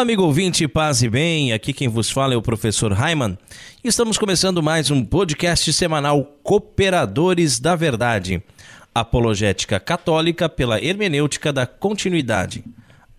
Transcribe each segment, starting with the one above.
Olá, amigo ouvinte, paz e bem. Aqui quem vos fala é o professor Raiman. Estamos começando mais um podcast semanal Cooperadores da Verdade, apologética católica pela hermenêutica da continuidade.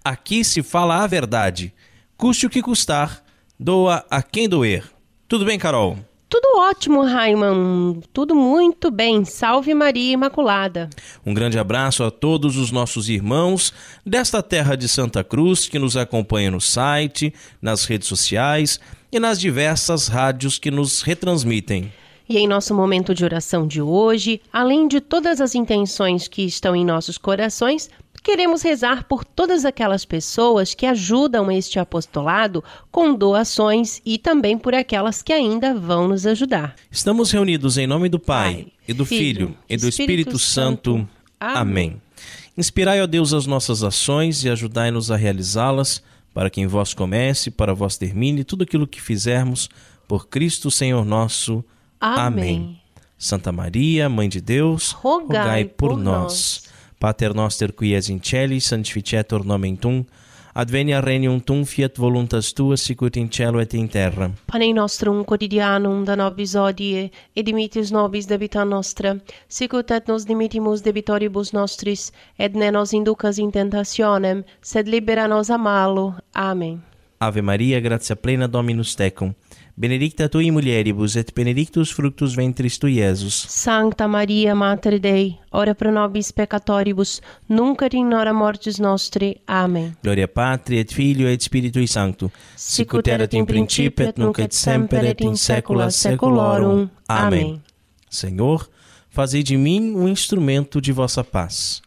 Aqui se fala a verdade, custe o que custar, doa a quem doer. Tudo bem, Carol? Tudo ótimo, Raiman. Tudo muito bem. Salve Maria Imaculada. Um grande abraço a todos os nossos irmãos desta terra de Santa Cruz que nos acompanham no site, nas redes sociais e nas diversas rádios que nos retransmitem. E em nosso momento de oração de hoje, além de todas as intenções que estão em nossos corações, Queremos rezar por todas aquelas pessoas que ajudam este apostolado com doações e também por aquelas que ainda vão nos ajudar. Estamos reunidos em nome do Pai, Pai e do Filho, Filho e do Espírito, Espírito Santo. Santo. Amém. Inspirai, ó Deus, as nossas ações e ajudai-nos a realizá-las, para que em vós comece, para vós termine tudo aquilo que fizermos, por Cristo Senhor nosso. Amém. Amém. Santa Maria, Mãe de Deus, rogai, rogai por, por, nós. nós Pater noster qui es in celi, sanctificetur nomen tuum, advenia regnum tuum fiat voluntas tua sicut in cielo et in terra. Pane nostrum quotidianum da nobis odie, et dimitis nobis debita nostra, sicut et nos dimitimus debitoribus nostris, et ne nos inducas in tentationem, sed libera nos a malo. Amen. Ave Maria, gratia plena Dominus tecum, benedicta tui mulieribus et benedictus fructus ventris tui, Iesus. Sancta Maria, Mater Dei, ora pro nobis peccatoribus, nunc et in hora mortis nostri. Amen. Gloria Patri et Filio et Spiritui Sancto, sicut erat in principio et nunc et semper et in saecula saeculorum. Amém. Senhor, fazei de mim um instrumento de vossa paz.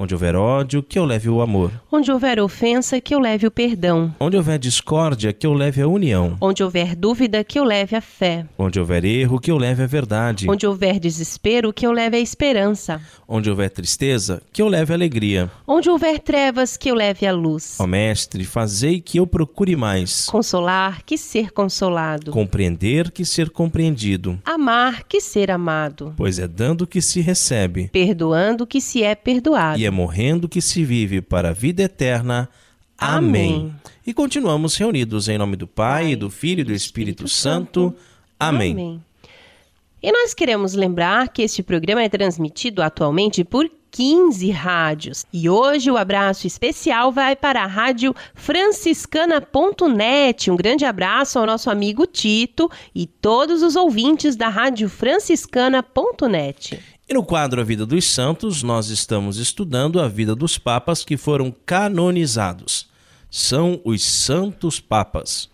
Onde houver ódio, que eu leve o amor. Onde houver ofensa, que eu leve o perdão. Onde houver discórdia, que eu leve a união. Onde houver dúvida, que eu leve a fé. Onde houver erro, que eu leve a verdade. Onde houver desespero, que eu leve a esperança. Onde houver tristeza, que eu leve a alegria. Onde houver trevas, que eu leve a luz. Ó Mestre, fazei que eu procure mais. Consolar, que ser consolado. Compreender, que ser compreendido. Amar, que ser amado. Pois é dando que se recebe. Perdoando, que se é perdoado. E é morrendo que se vive para a vida eterna. Amém. Amém. E continuamos reunidos em nome do Pai, Pai do Filho e do Espírito, Espírito Santo. Santo. Amém. Amém. E nós queremos lembrar que este programa é transmitido atualmente por 15 rádios. E hoje o abraço especial vai para a rádio franciscana.net. Um grande abraço ao nosso amigo Tito e todos os ouvintes da rádio franciscana.net. E no quadro A Vida dos Santos, nós estamos estudando a vida dos papas que foram canonizados. São os Santos Papas.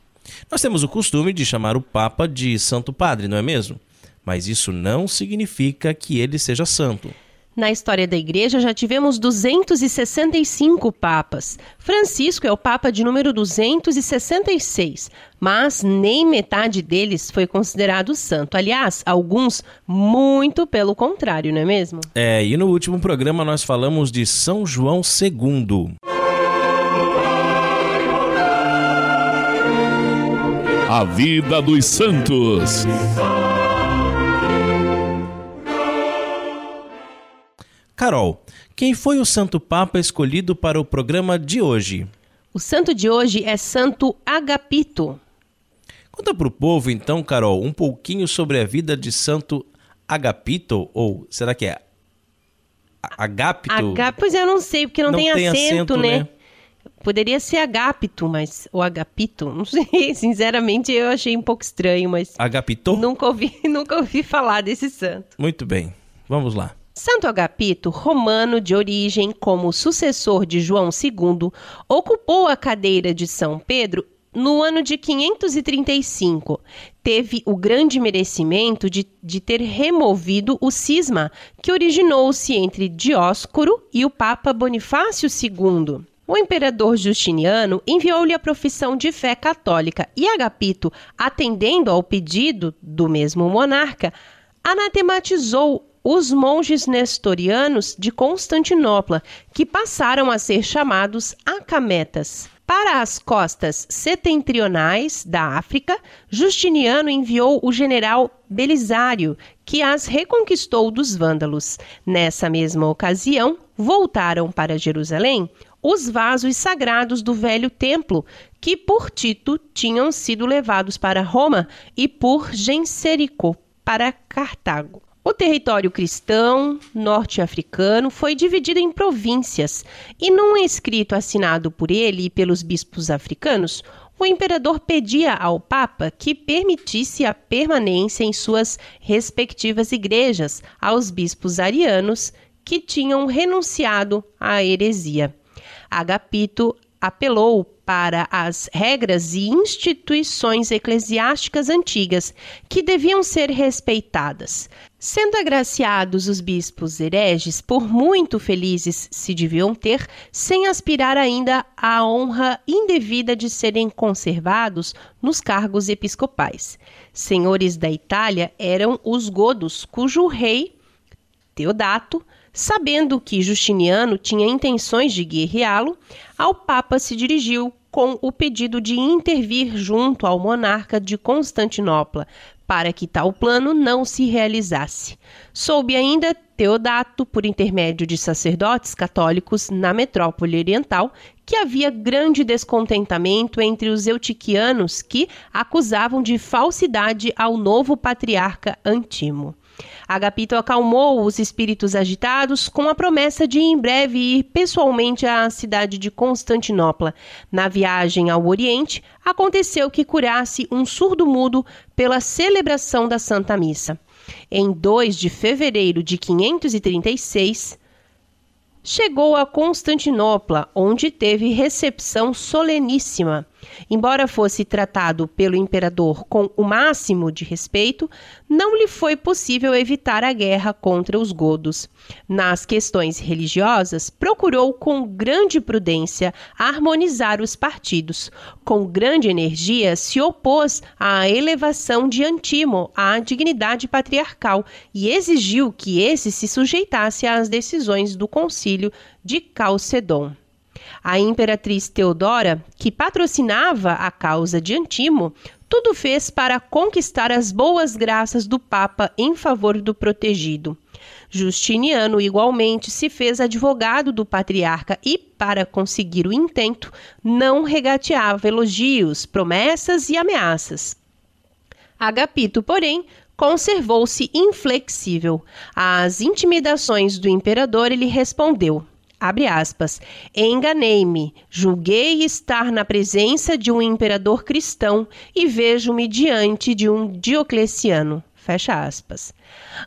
Nós temos o costume de chamar o Papa de Santo Padre, não é mesmo? Mas isso não significa que ele seja santo. Na história da igreja já tivemos 265 papas. Francisco é o papa de número 266, mas nem metade deles foi considerado santo. Aliás, alguns muito pelo contrário, não é mesmo? É, e no último programa nós falamos de São João II. A vida dos santos. Carol, quem foi o Santo Papa escolhido para o programa de hoje? O santo de hoje é Santo Agapito. Conta para o povo, então, Carol, um pouquinho sobre a vida de Santo Agapito, ou será que é Agapito? Agapito, pois eu não sei, porque não, não tem, tem, acento, acento né? né? Poderia ser Agapito, mas o Agapito, não sei, sinceramente eu achei um pouco estranho, mas Agapito? Nunca ouvi, nunca ouvi falar desse santo. Muito bem. Vamos lá. Santo Agapito, romano de origem como sucessor de João II, ocupou a cadeira de São Pedro no ano de 535. Teve o grande merecimento de, de ter removido o cisma que originou-se entre Dióscoro e o Papa Bonifácio II. O imperador Justiniano enviou-lhe a profissão de fé católica e Agapito, atendendo ao pedido do mesmo monarca, anatematizou os monges nestorianos de Constantinopla, que passaram a ser chamados acametas. Para as costas setentrionais da África, Justiniano enviou o general Belisário, que as reconquistou dos vândalos. Nessa mesma ocasião, voltaram para Jerusalém os vasos sagrados do velho templo, que por Tito tinham sido levados para Roma e por Genserico para Cartago. O território cristão norte-africano foi dividido em províncias, e num escrito assinado por ele e pelos bispos africanos, o imperador pedia ao Papa que permitisse a permanência em suas respectivas igrejas aos bispos arianos que tinham renunciado à heresia. Agapito apelou para as regras e instituições eclesiásticas antigas que deviam ser respeitadas. Sendo agraciados os bispos hereges, por muito felizes se deviam ter, sem aspirar ainda à honra indevida de serem conservados nos cargos episcopais. Senhores da Itália eram os godos, cujo rei, Teodato, Sabendo que Justiniano tinha intenções de guerreá-lo, ao Papa se dirigiu com o pedido de intervir junto ao monarca de Constantinopla, para que tal plano não se realizasse. Soube ainda Teodato, por intermédio de sacerdotes católicos na metrópole oriental, que havia grande descontentamento entre os eutiquianos que acusavam de falsidade ao novo patriarca Antimo. Agapito acalmou os espíritos agitados com a promessa de em breve ir pessoalmente à cidade de Constantinopla. Na viagem ao Oriente, aconteceu que curasse um surdo-mudo pela celebração da Santa Missa. Em 2 de fevereiro de 536, chegou a Constantinopla, onde teve recepção soleníssima. Embora fosse tratado pelo imperador com o máximo de respeito, não lhe foi possível evitar a guerra contra os godos. Nas questões religiosas, procurou com grande prudência harmonizar os partidos. Com grande energia, se opôs à elevação de Antimo à dignidade patriarcal e exigiu que esse se sujeitasse às decisões do concílio de Calcedon. A imperatriz Teodora, que patrocinava a causa de Antimo, tudo fez para conquistar as boas graças do Papa em favor do protegido. Justiniano, igualmente, se fez advogado do patriarca e, para conseguir o intento, não regateava elogios, promessas e ameaças. Agapito, porém, conservou-se inflexível. Às intimidações do imperador, ele respondeu: Abre aspas. Enganei-me, julguei estar na presença de um imperador cristão e vejo-me diante de um Diocleciano. Fecha aspas.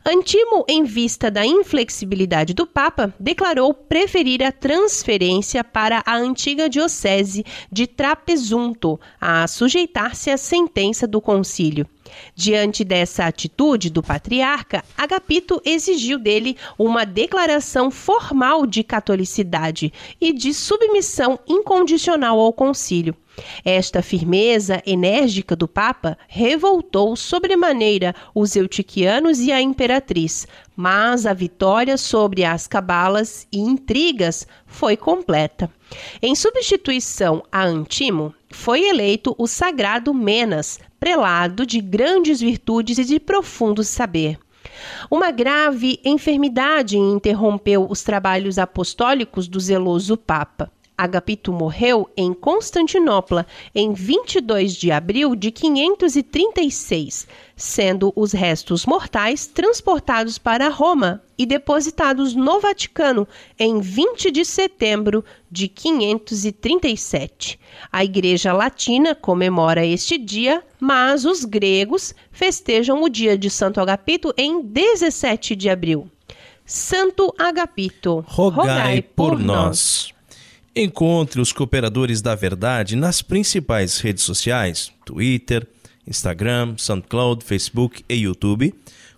Antimo, em vista da inflexibilidade do Papa, declarou preferir a transferência para a antiga diocese de Trapesunto a sujeitar-se à sentença do concílio. Diante dessa atitude do patriarca, Agapito exigiu dele uma declaração formal de catolicidade e de submissão incondicional ao concílio. Esta firmeza enérgica do Papa revoltou sobremaneira os eutiquianos e a imperatriz, mas a vitória sobre as cabalas e intrigas foi completa. Em substituição a Antimo, foi eleito o sagrado Menas, prelado de grandes virtudes e de profundo saber. Uma grave enfermidade interrompeu os trabalhos apostólicos do zeloso Papa. Agapito morreu em Constantinopla em 22 de abril de 536, sendo os restos mortais transportados para Roma e depositados no Vaticano em 20 de setembro de 537. A Igreja Latina comemora este dia, mas os gregos festejam o dia de Santo Agapito em 17 de abril. Santo Agapito, rogai, rogai por, por nós. Encontre os cooperadores da verdade nas principais redes sociais: Twitter, Instagram, SoundCloud, Facebook e YouTube,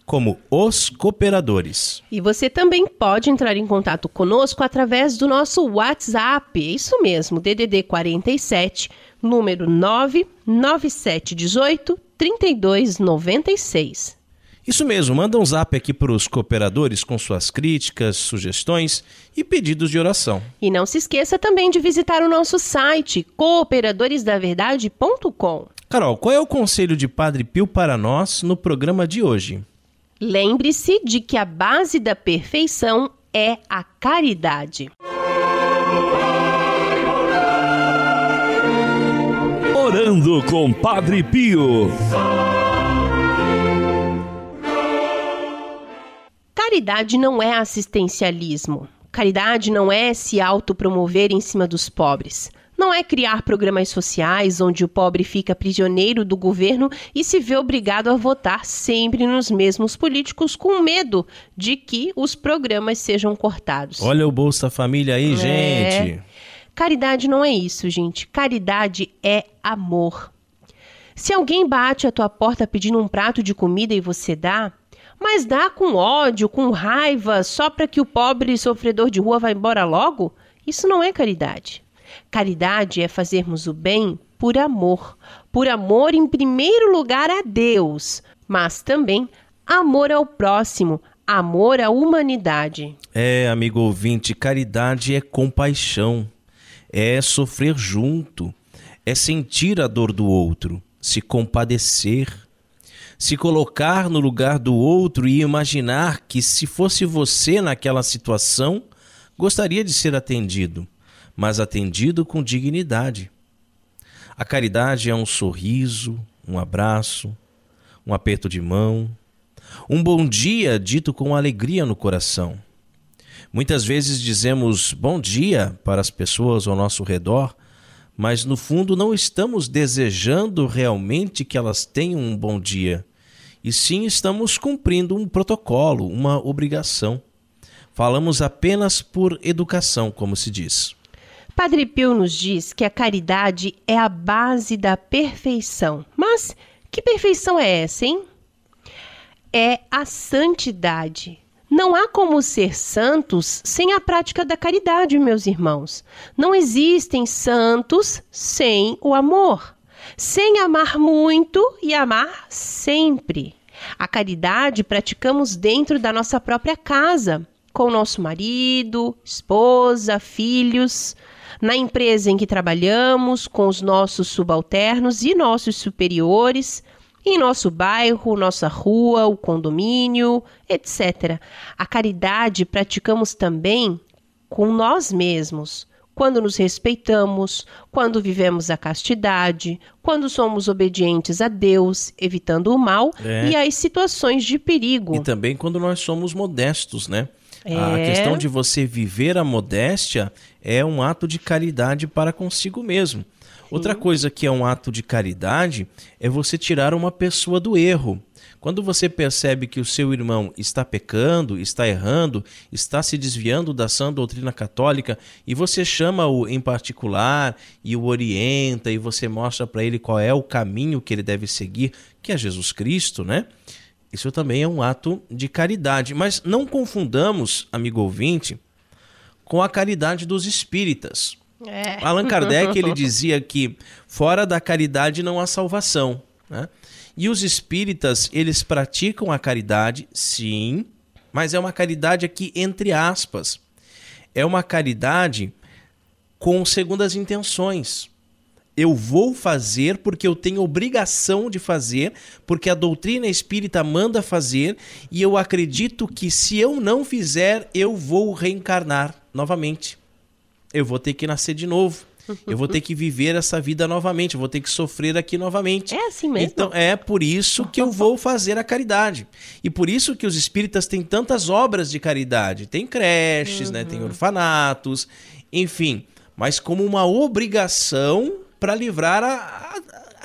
como Os Cooperadores. E você também pode entrar em contato conosco através do nosso WhatsApp, isso mesmo, DDD 47, número 99718 3296. Isso mesmo, manda um zap aqui para os cooperadores com suas críticas, sugestões e pedidos de oração. E não se esqueça também de visitar o nosso site cooperadoresdaverdade.com. Carol, qual é o conselho de Padre Pio para nós no programa de hoje? Lembre-se de que a base da perfeição é a caridade. Orando com Padre Pio. Caridade não é assistencialismo. Caridade não é se autopromover em cima dos pobres. Não é criar programas sociais onde o pobre fica prisioneiro do governo e se vê obrigado a votar sempre nos mesmos políticos com medo de que os programas sejam cortados. Olha o Bolsa Família aí, é... gente. Caridade não é isso, gente. Caridade é amor. Se alguém bate à tua porta pedindo um prato de comida e você dá, mas dá com ódio, com raiva, só para que o pobre sofredor de rua vá embora logo? Isso não é caridade. Caridade é fazermos o bem por amor, por amor em primeiro lugar a Deus, mas também amor ao próximo, amor à humanidade. É, amigo ouvinte, caridade é compaixão, é sofrer junto, é sentir a dor do outro, se compadecer se colocar no lugar do outro e imaginar que, se fosse você naquela situação, gostaria de ser atendido, mas atendido com dignidade. A caridade é um sorriso, um abraço, um aperto de mão, um bom dia dito com alegria no coração. Muitas vezes dizemos bom dia para as pessoas ao nosso redor, mas no fundo não estamos desejando realmente que elas tenham um bom dia e sim estamos cumprindo um protocolo, uma obrigação. Falamos apenas por educação, como se diz. Padre Pio nos diz que a caridade é a base da perfeição. Mas que perfeição é essa, hein? É a santidade. Não há como ser santos sem a prática da caridade, meus irmãos. Não existem santos sem o amor sem amar muito e amar sempre. A caridade praticamos dentro da nossa própria casa, com nosso marido, esposa, filhos, na empresa em que trabalhamos, com os nossos subalternos e nossos superiores, em nosso bairro, nossa rua, o condomínio, etc. A caridade praticamos também com nós mesmos, quando nos respeitamos, quando vivemos a castidade, quando somos obedientes a Deus, evitando o mal é. e as situações de perigo. E também quando nós somos modestos, né? É. A questão de você viver a modéstia é um ato de caridade para consigo mesmo. Sim. Outra coisa que é um ato de caridade é você tirar uma pessoa do erro. Quando você percebe que o seu irmão está pecando, está errando, está se desviando da sã doutrina católica e você chama-o em particular e o orienta e você mostra para ele qual é o caminho que ele deve seguir, que é Jesus Cristo, né? Isso também é um ato de caridade. Mas não confundamos, amigo ouvinte, com a caridade dos espíritas. É. Allan Kardec ele dizia que fora da caridade não há salvação. Né? E os espíritas, eles praticam a caridade, sim, mas é uma caridade aqui entre aspas. É uma caridade com segundas intenções. Eu vou fazer porque eu tenho obrigação de fazer, porque a doutrina espírita manda fazer, e eu acredito que se eu não fizer, eu vou reencarnar novamente. Eu vou ter que nascer de novo eu vou ter que viver essa vida novamente, eu vou ter que sofrer aqui novamente. É assim mesmo. Então é por isso que eu vou fazer a caridade. E por isso que os espíritas têm tantas obras de caridade. Tem creches, uhum. né? Tem uhum. orfanatos, enfim. Mas como uma obrigação para livrar a,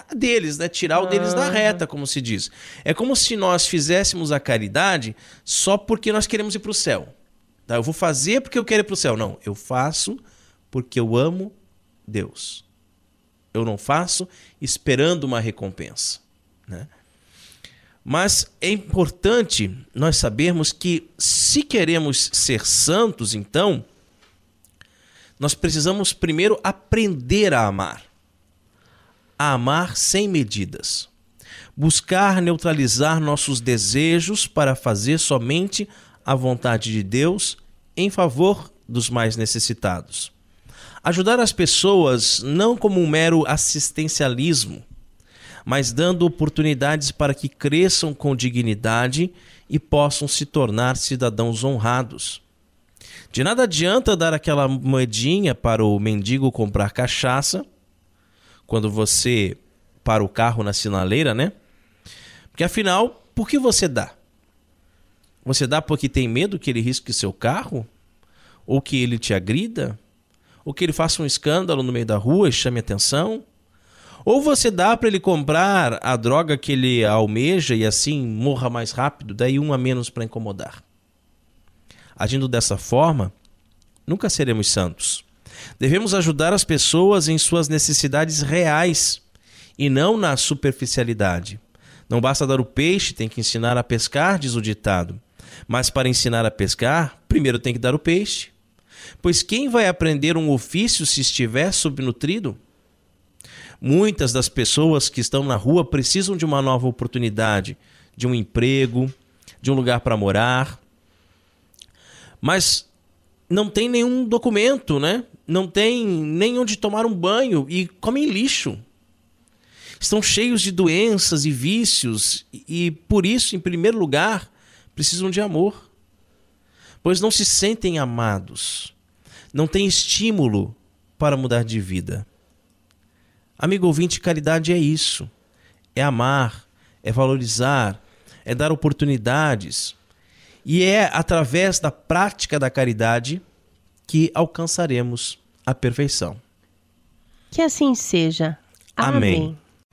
a, deles, né? Tirar o deles da reta, como se diz. É como se nós fizéssemos a caridade só porque nós queremos ir para o céu. Tá? Eu vou fazer porque eu quero ir para o céu. Não, eu faço porque eu amo Deus. Eu não faço esperando uma recompensa. Né? Mas é importante nós sabermos que, se queremos ser santos, então, nós precisamos primeiro aprender a amar. A amar sem medidas. buscar neutralizar nossos desejos para fazer somente a vontade de Deus em favor dos mais necessitados. Ajudar as pessoas não como um mero assistencialismo, mas dando oportunidades para que cresçam com dignidade e possam se tornar cidadãos honrados. De nada adianta dar aquela moedinha para o mendigo comprar cachaça quando você para o carro na sinaleira, né? Porque afinal, por que você dá? Você dá porque tem medo que ele risque seu carro? Ou que ele te agrida? Ou que ele faça um escândalo no meio da rua e chame atenção? Ou você dá para ele comprar a droga que ele almeja e assim morra mais rápido, daí um a menos para incomodar. Agindo dessa forma, nunca seremos santos. Devemos ajudar as pessoas em suas necessidades reais e não na superficialidade. Não basta dar o peixe, tem que ensinar a pescar, diz o ditado. Mas para ensinar a pescar, primeiro tem que dar o peixe. Pois quem vai aprender um ofício se estiver subnutrido? Muitas das pessoas que estão na rua precisam de uma nova oportunidade, de um emprego, de um lugar para morar. Mas não tem nenhum documento, né? Não tem nem onde tomar um banho e comem lixo estão cheios de doenças e vícios e, por isso, em primeiro lugar, precisam de amor. Pois não se sentem amados, não têm estímulo para mudar de vida. Amigo ouvinte, caridade é isso: é amar, é valorizar, é dar oportunidades. E é através da prática da caridade que alcançaremos a perfeição. Que assim seja. Amém. Amém.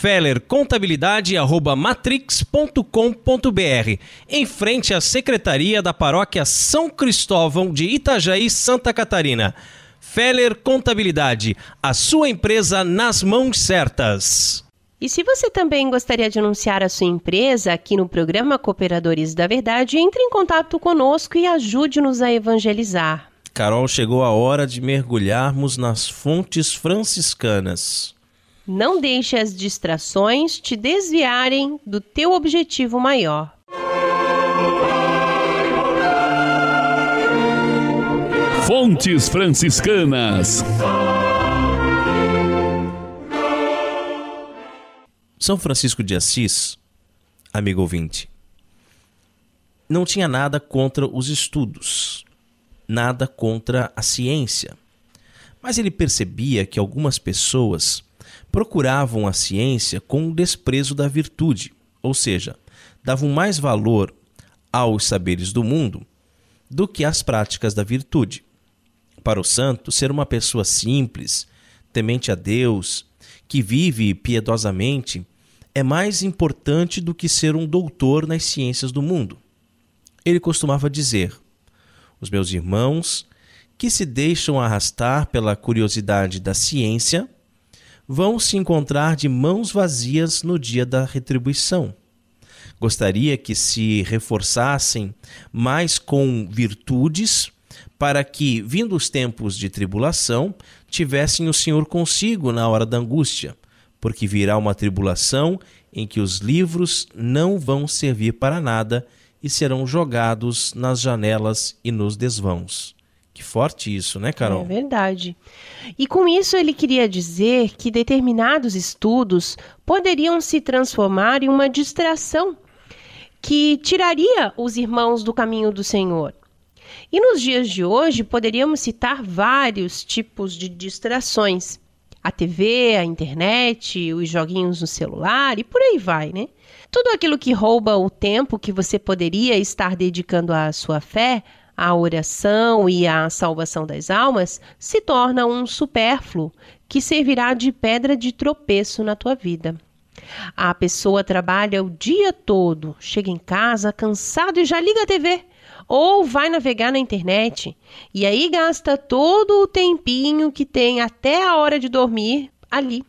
Feller Contabilidade arroba matrix.com.br. Em frente à Secretaria da Paróquia São Cristóvão de Itajaí, Santa Catarina. Feller Contabilidade, a sua empresa nas mãos certas. E se você também gostaria de anunciar a sua empresa aqui no programa Cooperadores da Verdade, entre em contato conosco e ajude-nos a evangelizar. Carol, chegou a hora de mergulharmos nas fontes franciscanas. Não deixe as distrações te desviarem do teu objetivo maior. Fontes franciscanas. São Francisco de Assis, amigo ouvinte, não tinha nada contra os estudos, nada contra a ciência. Mas ele percebia que algumas pessoas procuravam a ciência com o desprezo da virtude, ou seja, davam mais valor aos saberes do mundo do que às práticas da virtude. Para o santo, ser uma pessoa simples, temente a Deus, que vive piedosamente, é mais importante do que ser um doutor nas ciências do mundo. Ele costumava dizer: Os meus irmãos, que se deixam arrastar pela curiosidade da ciência, vão se encontrar de mãos vazias no dia da retribuição. Gostaria que se reforçassem mais com virtudes, para que, vindo os tempos de tribulação, tivessem o Senhor consigo na hora da angústia, porque virá uma tribulação em que os livros não vão servir para nada e serão jogados nas janelas e nos desvãos. Que forte isso, né, Carol? É verdade. E com isso ele queria dizer que determinados estudos poderiam se transformar em uma distração que tiraria os irmãos do caminho do Senhor. E nos dias de hoje poderíamos citar vários tipos de distrações. A TV, a internet, os joguinhos no celular e por aí vai, né? Tudo aquilo que rouba o tempo que você poderia estar dedicando à sua fé a oração e a salvação das almas se torna um supérfluo que servirá de pedra de tropeço na tua vida. A pessoa trabalha o dia todo, chega em casa cansado e já liga a TV ou vai navegar na internet e aí gasta todo o tempinho que tem até a hora de dormir ali.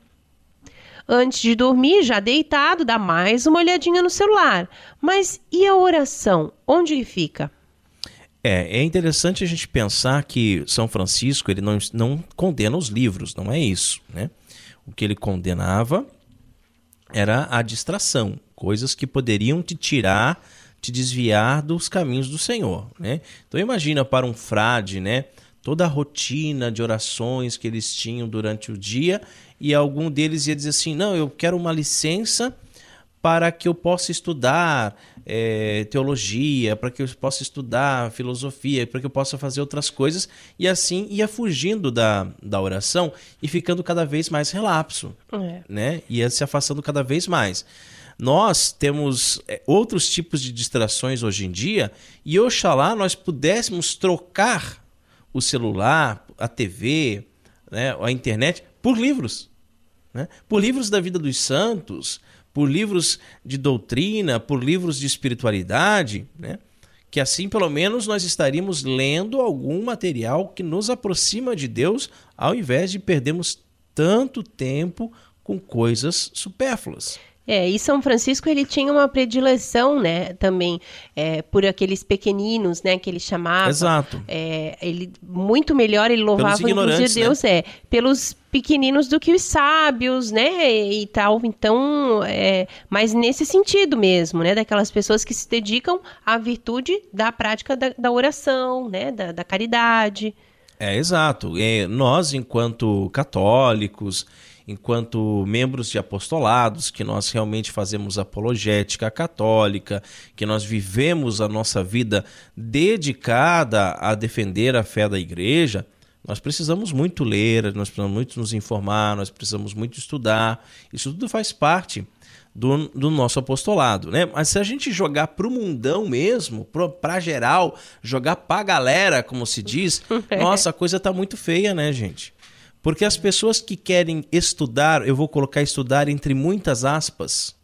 Antes de dormir, já deitado, dá mais uma olhadinha no celular. Mas e a oração? Onde fica? É, é interessante a gente pensar que São Francisco ele não, não condena os livros, não é isso, né? O que ele condenava era a distração, coisas que poderiam te tirar, te desviar dos caminhos do Senhor, né? Então imagina para um frade, né? Toda a rotina de orações que eles tinham durante o dia e algum deles ia dizer assim, não, eu quero uma licença para que eu possa estudar é, teologia, para que eu possa estudar filosofia, para que eu possa fazer outras coisas, e assim ia fugindo da, da oração e ficando cada vez mais relapso, é. né? Ia se afastando cada vez mais. Nós temos é, outros tipos de distrações hoje em dia, e oxalá nós pudéssemos trocar o celular, a TV, né, a internet, por livros. Né? Por livros da vida dos santos, por livros de doutrina, por livros de espiritualidade, né? que assim pelo menos nós estaríamos lendo algum material que nos aproxima de Deus, ao invés de perdermos tanto tempo com coisas supérfluas. É, e São Francisco ele tinha uma predileção, né, também é, por aqueles pequeninos, né, que ele chamava. Exato. É, ele muito melhor ele louvava inclusive Deus né? é pelos pequeninos do que os sábios, né, e tal. Então, é, mas nesse sentido mesmo, né, daquelas pessoas que se dedicam à virtude da prática da, da oração, né, da, da caridade. É exato. É, nós, enquanto católicos enquanto membros de apostolados, que nós realmente fazemos apologética católica, que nós vivemos a nossa vida dedicada a defender a fé da igreja, nós precisamos muito ler, nós precisamos muito nos informar, nós precisamos muito estudar. Isso tudo faz parte do, do nosso apostolado, né? Mas se a gente jogar pro mundão mesmo, pro, pra geral, jogar pra galera, como se diz, nossa, a coisa tá muito feia, né, gente? Porque as pessoas que querem estudar, eu vou colocar estudar entre muitas aspas,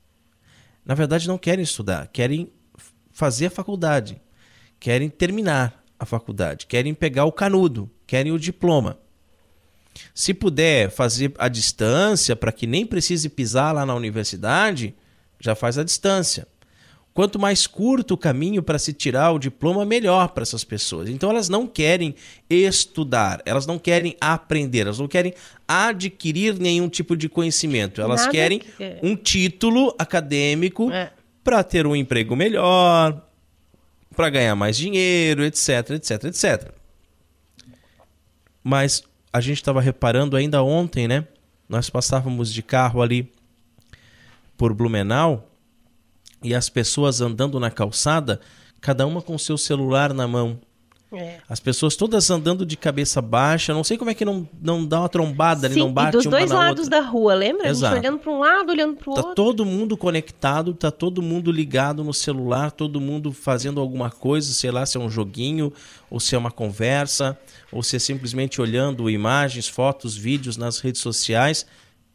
na verdade não querem estudar, querem fazer a faculdade, querem terminar a faculdade, querem pegar o canudo, querem o diploma. Se puder fazer a distância para que nem precise pisar lá na universidade, já faz a distância. Quanto mais curto o caminho para se tirar o diploma, melhor para essas pessoas. Então elas não querem estudar, elas não querem aprender, elas não querem adquirir nenhum tipo de conhecimento. Elas Nada querem que... Um título acadêmico é. para ter um emprego melhor, para ganhar mais dinheiro, etc, etc, etc. Mas a gente estava reparando ainda ontem, né? Nós passávamos de carro ali por Blumenau e as pessoas andando na calçada, cada uma com seu celular na mão. É. As pessoas todas andando de cabeça baixa, não sei como é que não, não dá uma trombada, Sim, não bate e dos dois lados outra. da rua, lembra? Exato. A gente olhando para um lado, olhando para o tá outro. Tá todo mundo conectado, tá todo mundo ligado no celular, todo mundo fazendo alguma coisa, sei lá, se é um joguinho, ou se é uma conversa, ou se é simplesmente olhando imagens, fotos, vídeos nas redes sociais.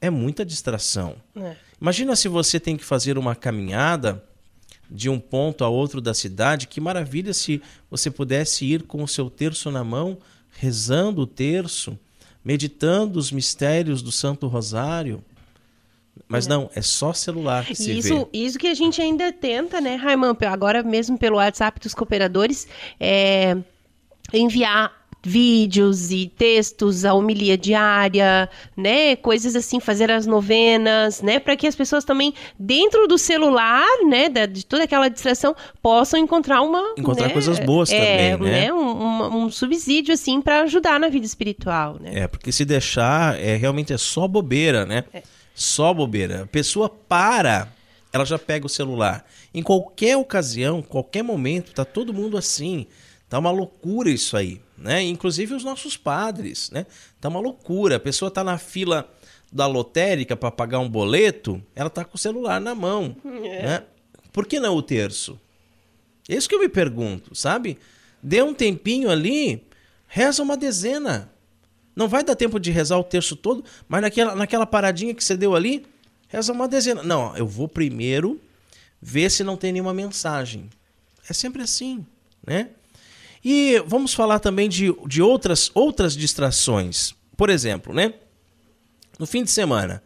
É muita distração. É. Imagina se você tem que fazer uma caminhada de um ponto a outro da cidade. Que maravilha se você pudesse ir com o seu terço na mão, rezando o terço, meditando os mistérios do Santo Rosário. Mas é. não, é só celular que se isso, vê. Isso que a gente ainda tenta, né, Raimundo? Agora mesmo pelo WhatsApp dos cooperadores, é enviar vídeos e textos, a homilia diária, né, coisas assim, fazer as novenas, né, para que as pessoas também dentro do celular, né, da, de toda aquela distração, possam encontrar uma encontrar né, coisas boas é, também, né, né um, um, um, subsídio assim para ajudar na vida espiritual, né? É porque se deixar, é realmente é só bobeira, né? É. Só bobeira. A pessoa para ela já pega o celular. Em qualquer ocasião, qualquer momento, tá todo mundo assim. Tá uma loucura isso aí né? Inclusive os nossos padres, né? Tá uma loucura. A pessoa tá na fila da lotérica para pagar um boleto, ela tá com o celular na mão, é. né? Por que não o terço? É isso que eu me pergunto, sabe? Dê um tempinho ali, reza uma dezena. Não vai dar tempo de rezar o terço todo, mas naquela, naquela paradinha que você deu ali, Reza uma dezena. Não, eu vou primeiro ver se não tem nenhuma mensagem. É sempre assim, né? E vamos falar também de, de outras, outras distrações. Por exemplo, né? No fim de semana,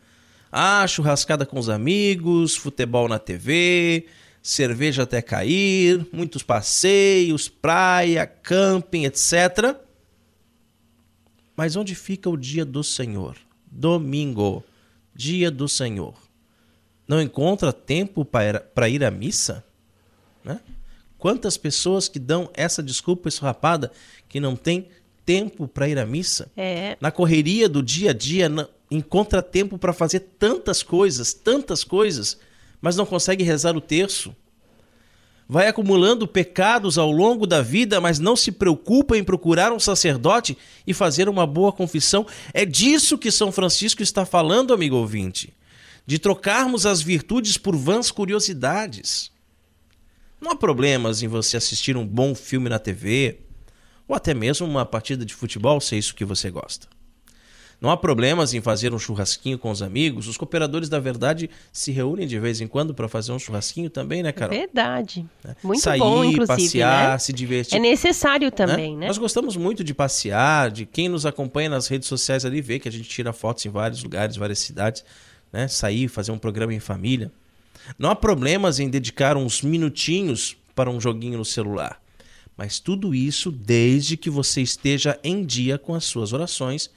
ah, churrascada com os amigos, futebol na TV, cerveja até cair, muitos passeios, praia, camping, etc. Mas onde fica o dia do Senhor? Domingo, dia do Senhor. Não encontra tempo para ir à missa? Né? Quantas pessoas que dão essa desculpa esfarrapada que não tem tempo para ir à missa? É. Na correria do dia a dia, encontra tempo para fazer tantas coisas, tantas coisas, mas não consegue rezar o terço. Vai acumulando pecados ao longo da vida, mas não se preocupa em procurar um sacerdote e fazer uma boa confissão. É disso que São Francisco está falando, amigo ouvinte. De trocarmos as virtudes por vãs curiosidades. Não há problemas em você assistir um bom filme na TV, ou até mesmo uma partida de futebol, se é isso que você gosta. Não há problemas em fazer um churrasquinho com os amigos. Os cooperadores da verdade se reúnem de vez em quando para fazer um churrasquinho também, né, Carol? Verdade. É. Muito Sair, bom, inclusive. passear, né? se divertir. É necessário também, né? né? Nós gostamos muito de passear, de quem nos acompanha nas redes sociais ali vê que a gente tira fotos em vários lugares, várias cidades, né? Sair, fazer um programa em família. Não há problemas em dedicar uns minutinhos para um joguinho no celular. Mas tudo isso desde que você esteja em dia com as suas orações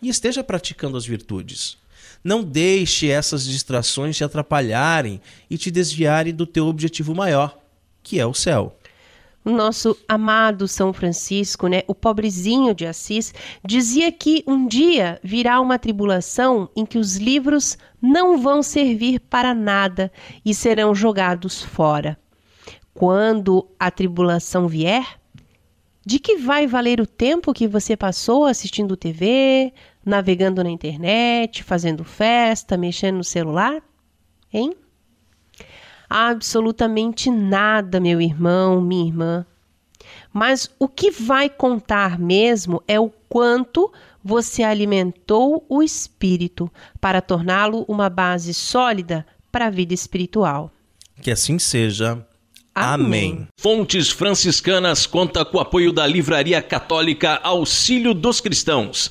e esteja praticando as virtudes. Não deixe essas distrações te atrapalharem e te desviarem do teu objetivo maior, que é o céu. Nosso amado São Francisco, né, o pobrezinho de Assis, dizia que um dia virá uma tribulação em que os livros não vão servir para nada e serão jogados fora. Quando a tribulação vier, de que vai valer o tempo que você passou assistindo TV, navegando na internet, fazendo festa, mexendo no celular? Hein? Absolutamente nada, meu irmão, minha irmã. Mas o que vai contar mesmo é o quanto você alimentou o espírito para torná-lo uma base sólida para a vida espiritual. Que assim seja. Amém. Fontes Franciscanas conta com o apoio da Livraria Católica Auxílio dos Cristãos.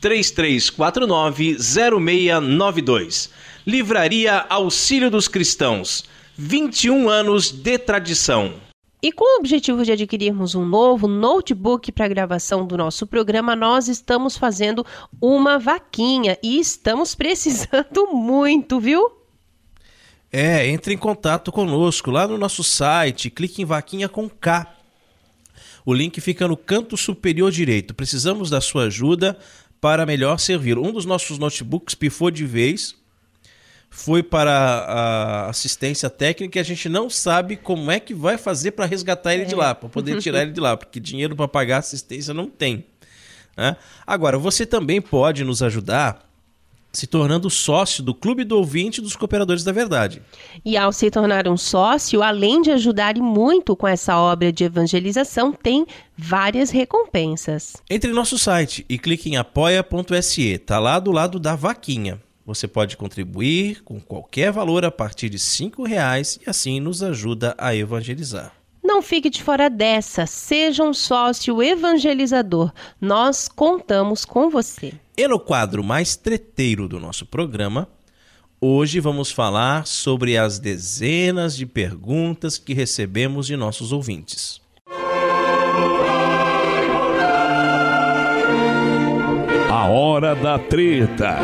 3349-0692. Livraria Auxílio dos Cristãos. 21 anos de tradição. E com o objetivo de adquirirmos um novo notebook para gravação do nosso programa, nós estamos fazendo uma vaquinha e estamos precisando muito, viu? É, entre em contato conosco lá no nosso site, clique em vaquinha com K. O link fica no canto superior direito. Precisamos da sua ajuda para melhor servir. Um dos nossos notebooks pifou de vez, foi para a assistência técnica e a gente não sabe como é que vai fazer para resgatar ele é. de lá, para poder tirar ele de lá, porque dinheiro para pagar assistência não tem. Né? Agora, você também pode nos ajudar se tornando sócio do Clube do Ouvinte dos Cooperadores da Verdade. E ao se tornar um sócio, além de ajudar muito com essa obra de evangelização, tem várias recompensas. Entre em nosso site e clique em apoia.se, tá lá do lado da vaquinha. Você pode contribuir com qualquer valor a partir de R$ reais e assim nos ajuda a evangelizar. Não fique de fora dessa, seja um sócio evangelizador. Nós contamos com você. E no quadro mais treteiro do nosso programa, hoje vamos falar sobre as dezenas de perguntas que recebemos de nossos ouvintes. A hora da treta.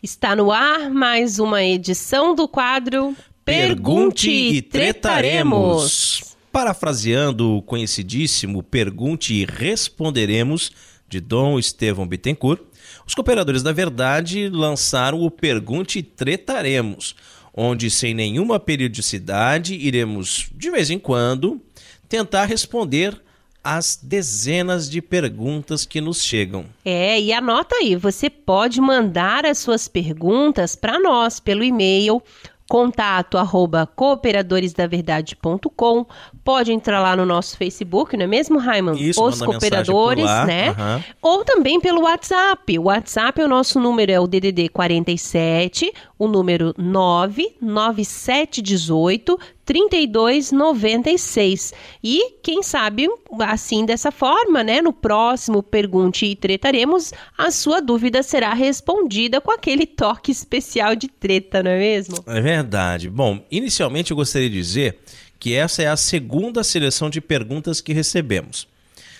Está no ar mais uma edição do quadro Pergunte, e Tretaremos. Parafraseando o conhecidíssimo Pergunte e Responderemos de Dom Estevão Bittencourt, Os cooperadores da verdade lançaram o Pergunte e Tretaremos, onde, sem nenhuma periodicidade, iremos, de vez em quando, tentar responder as dezenas de perguntas que nos chegam. É, e anota aí, você pode mandar as suas perguntas para nós pelo e-mail contato arroba cooperadoresdaverdade.com. Pode entrar lá no nosso Facebook, não é mesmo, Raimundo? Isso, Os Cooperadores, né? Uhum. Ou também pelo WhatsApp. O WhatsApp, o nosso número é o DDD 47, o número 99718 3296. E quem sabe, assim dessa forma, né, no próximo Pergunte e Tretaremos, a sua dúvida será respondida com aquele toque especial de treta, não é mesmo? É verdade. Bom, inicialmente eu gostaria de dizer que essa é a segunda seleção de perguntas que recebemos.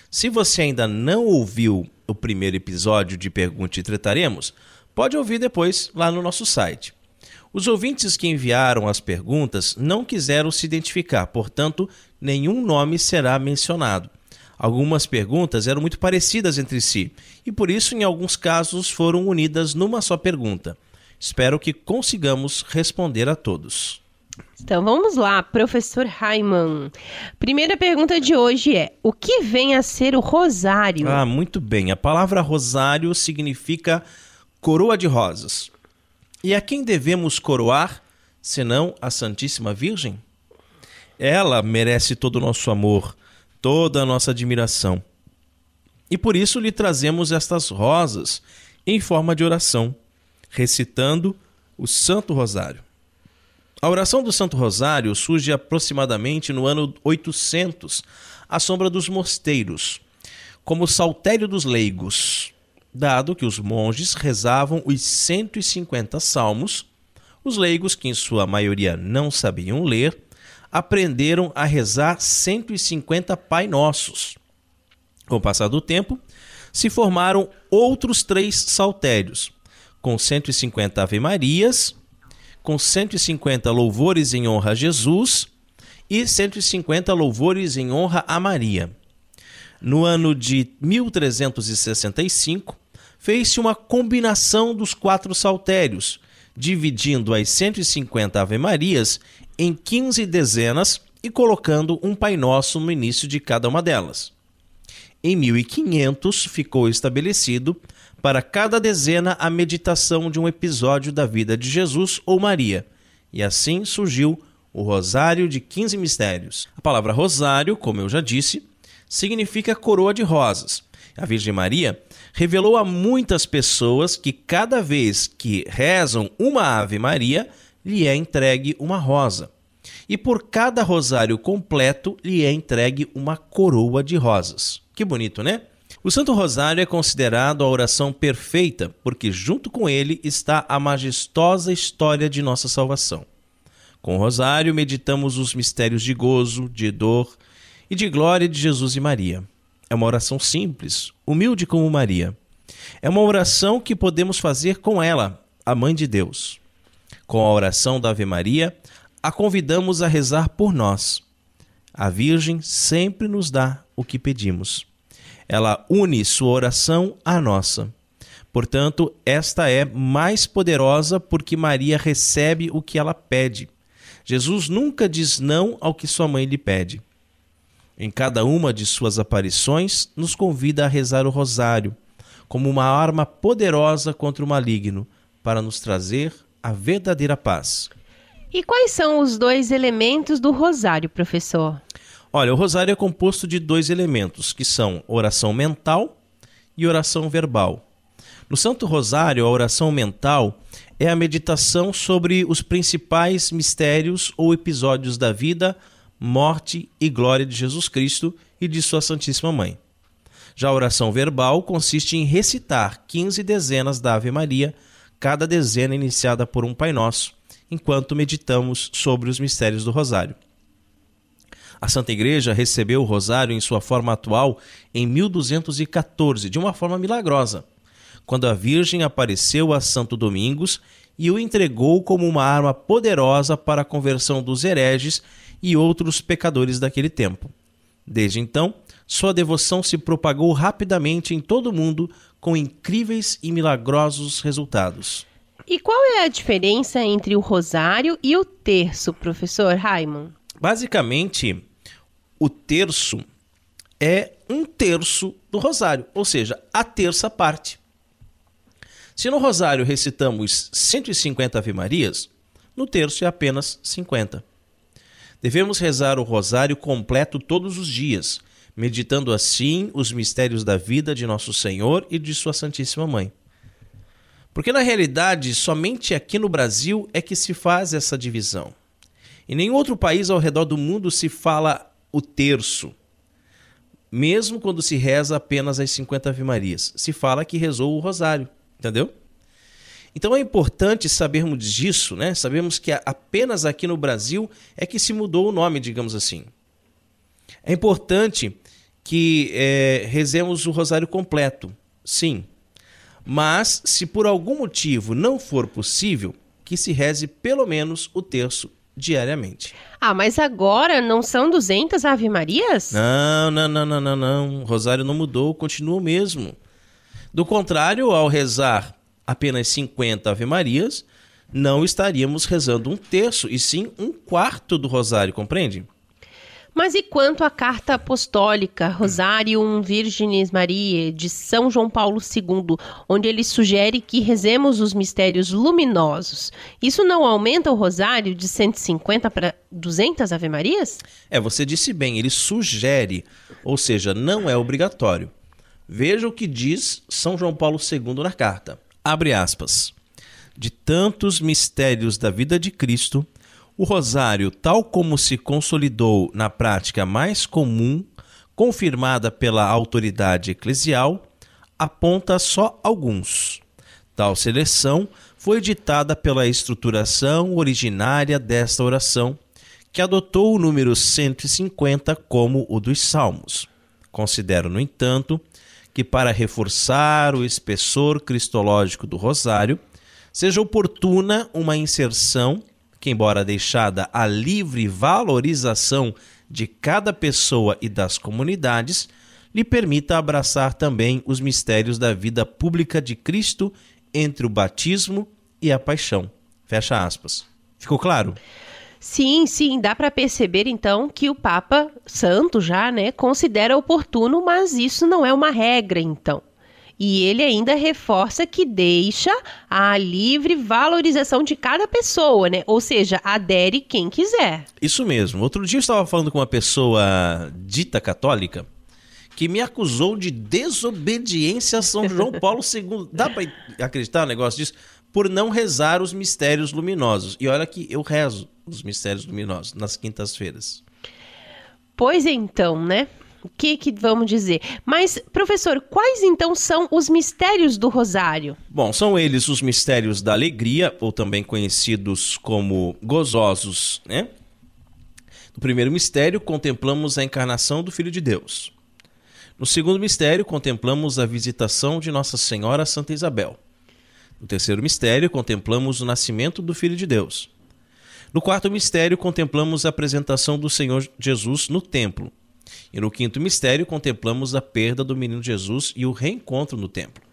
Se você ainda não ouviu o primeiro episódio de Pergunte e Tretaremos, pode ouvir depois lá no nosso site. Os ouvintes que enviaram as perguntas não quiseram se identificar, portanto, nenhum nome será mencionado. Algumas perguntas eram muito parecidas entre si e, por isso, em alguns casos, foram unidas numa só pergunta. Espero que consigamos responder a todos. Então vamos lá, professor Raiman. Primeira pergunta de hoje é: o que vem a ser o rosário? Ah, muito bem. A palavra rosário significa coroa de rosas. E a quem devemos coroar, senão a Santíssima Virgem? Ela merece todo o nosso amor, toda a nossa admiração. E por isso lhe trazemos estas rosas em forma de oração, recitando o Santo Rosário. A oração do Santo Rosário surge aproximadamente no ano 800, à sombra dos mosteiros, como saltério dos leigos, dado que os monges rezavam os 150 salmos, os leigos, que em sua maioria não sabiam ler, aprenderam a rezar 150 Pai Nossos. Com o passar do tempo, se formaram outros três saltérios, com 150 Ave Marias, com 150 louvores em honra a Jesus e 150 louvores em honra a Maria. No ano de 1365, fez-se uma combinação dos quatro saltérios, dividindo as 150 Ave-Marias em 15 dezenas e colocando um Pai Nosso no início de cada uma delas. Em 1500 ficou estabelecido para cada dezena a meditação de um episódio da vida de Jesus ou Maria, e assim surgiu o Rosário de 15 Mistérios. A palavra rosário, como eu já disse, significa coroa de rosas. A Virgem Maria revelou a muitas pessoas que cada vez que rezam uma Ave Maria, lhe é entregue uma rosa. E por cada rosário completo lhe é entregue uma coroa de rosas. Que bonito, né? O Santo Rosário é considerado a oração perfeita, porque junto com ele está a majestosa história de nossa salvação. Com o Rosário meditamos os mistérios de gozo, de dor, e de glória de Jesus e Maria. É uma oração simples, humilde como Maria. É uma oração que podemos fazer com ela, a Mãe de Deus. Com a oração da Ave Maria, a convidamos a rezar por nós. A Virgem sempre nos dá o que pedimos. Ela une sua oração à nossa. Portanto, esta é mais poderosa porque Maria recebe o que ela pede. Jesus nunca diz não ao que sua mãe lhe pede. Em cada uma de suas aparições, nos convida a rezar o rosário, como uma arma poderosa contra o maligno, para nos trazer a verdadeira paz. E quais são os dois elementos do rosário, professor? Olha, o rosário é composto de dois elementos, que são oração mental e oração verbal. No Santo Rosário, a oração mental é a meditação sobre os principais mistérios ou episódios da vida morte e glória de Jesus Cristo e de Sua Santíssima Mãe. Já a oração verbal consiste em recitar 15 dezenas da Ave Maria, cada dezena iniciada por um Pai Nosso, enquanto meditamos sobre os mistérios do Rosário. A Santa Igreja recebeu o Rosário em sua forma atual em 1214, de uma forma milagrosa, quando a Virgem apareceu a Santo Domingos e o entregou como uma arma poderosa para a conversão dos hereges e outros pecadores daquele tempo. Desde então, sua devoção se propagou rapidamente em todo o mundo com incríveis e milagrosos resultados. E qual é a diferença entre o rosário e o terço, professor Raimon? Basicamente, o terço é um terço do rosário, ou seja, a terça parte. Se no rosário recitamos 150 ave-marias, no terço é apenas 50. Devemos rezar o rosário completo todos os dias, meditando assim os mistérios da vida de nosso Senhor e de Sua Santíssima Mãe. Porque na realidade, somente aqui no Brasil é que se faz essa divisão. Em nenhum outro país ao redor do mundo se fala o terço. Mesmo quando se reza apenas as 50 Ave-Marias, se fala que rezou o rosário, entendeu? Então é importante sabermos disso, né? Sabemos que apenas aqui no Brasil é que se mudou o nome, digamos assim. É importante que é, rezemos o rosário completo, sim. Mas, se por algum motivo não for possível, que se reze pelo menos o terço diariamente. Ah, mas agora não são 200 Ave-Marias? Não, não, não, não, não, não. O rosário não mudou, continua o mesmo. Do contrário, ao rezar apenas 50 Ave-Marias, não estaríamos rezando um terço, e sim um quarto do rosário, compreende? Mas e quanto à carta apostólica Rosarium Virginis Mariae de São João Paulo II, onde ele sugere que rezemos os mistérios luminosos? Isso não aumenta o rosário de 150 para 200 Ave-Marias? É, você disse bem, ele sugere, ou seja, não é obrigatório. Veja o que diz São João Paulo II na carta. Abre aspas. De tantos mistérios da vida de Cristo, o rosário, tal como se consolidou na prática mais comum, confirmada pela autoridade eclesial, aponta só alguns. Tal seleção foi ditada pela estruturação originária desta oração, que adotou o número 150 como o dos Salmos. Considero, no entanto, que para reforçar o espessor cristológico do rosário, seja oportuna uma inserção que, embora deixada à livre valorização de cada pessoa e das comunidades, lhe permita abraçar também os mistérios da vida pública de Cristo entre o batismo e a paixão. Fecha aspas. Ficou claro? Sim, sim, dá para perceber então que o Papa Santo já, né, considera oportuno, mas isso não é uma regra então. E ele ainda reforça que deixa a livre valorização de cada pessoa, né? Ou seja, adere quem quiser. Isso mesmo. Outro dia eu estava falando com uma pessoa dita católica que me acusou de desobediência a São João Paulo II. Dá para acreditar no negócio disso? Por não rezar os mistérios luminosos. E olha que eu rezo os mistérios luminosos nas quintas-feiras. Pois então, né? O que, que vamos dizer? Mas, professor, quais então são os mistérios do Rosário? Bom, são eles os mistérios da alegria, ou também conhecidos como gozosos, né? No primeiro mistério, contemplamos a encarnação do Filho de Deus. No segundo mistério, contemplamos a visitação de Nossa Senhora Santa Isabel. No terceiro mistério, contemplamos o nascimento do Filho de Deus. No quarto mistério, contemplamos a apresentação do Senhor Jesus no templo. E no quinto mistério, contemplamos a perda do menino Jesus e o reencontro no templo.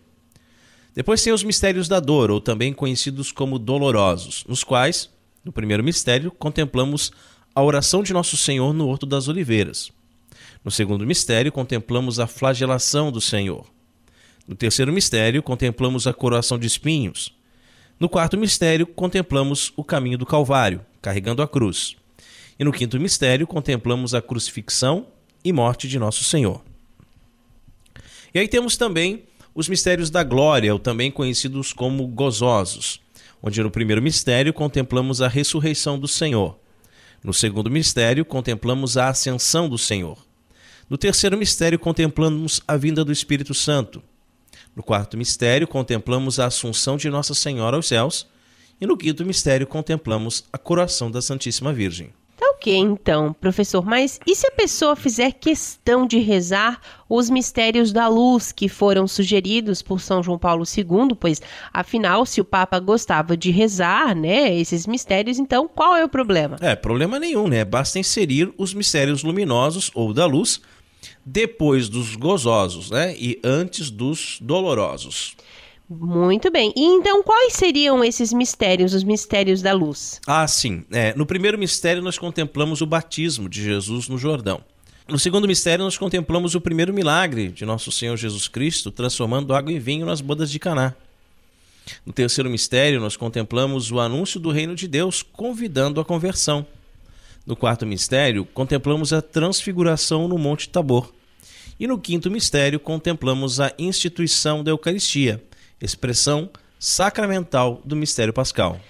Depois tem os mistérios da dor, ou também conhecidos como dolorosos, nos quais, no primeiro mistério, contemplamos a oração de Nosso Senhor no Horto das Oliveiras. No segundo mistério, contemplamos a flagelação do Senhor. No terceiro mistério, contemplamos a coroação de espinhos. No quarto mistério, contemplamos o caminho do Calvário, carregando a cruz. E no quinto mistério, contemplamos a crucifixão e morte de nosso Senhor. E aí temos também os mistérios da glória, ou também conhecidos como gozosos, onde no primeiro mistério contemplamos a ressurreição do Senhor. No segundo mistério, contemplamos a ascensão do Senhor. No terceiro mistério, contemplamos a vinda do Espírito Santo. No quarto mistério, contemplamos a assunção de Nossa Senhora aos céus. E no quinto mistério, contemplamos a coroação da Santíssima Virgem. Tá ok, então, professor, mas e se a pessoa fizer questão de rezar os mistérios da luz que foram sugeridos por São João Paulo II? Pois, afinal, se o Papa gostava de rezar, né, esses mistérios, então qual é o problema? É, problema nenhum, né? Basta inserir os mistérios luminosos ou da luz depois dos gozosos, né? E antes dos dolorosos. Muito bem. E então, quais seriam esses mistérios, os mistérios da luz? Ah, sim. É, no primeiro mistério, nós contemplamos o batismo de Jesus no Jordão. No segundo mistério, nós contemplamos o primeiro milagre de nosso Senhor Jesus Cristo, transformando água em vinho nas bodas de Caná. No terceiro mistério, nós contemplamos o anúncio do reino de Deus, convidando a conversão. No quarto mistério, contemplamos a transfiguração no Monte Tabor. E no quinto mistério, contemplamos a instituição da Eucaristia, expressão sacramental do mistério pascal.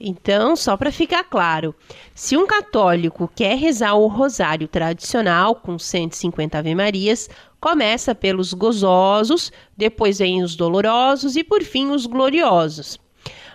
Então, só para ficar claro, se um católico quer rezar o rosário tradicional com 150 Ave-Marias, começa pelos gozosos, depois vem os dolorosos e por fim os gloriosos.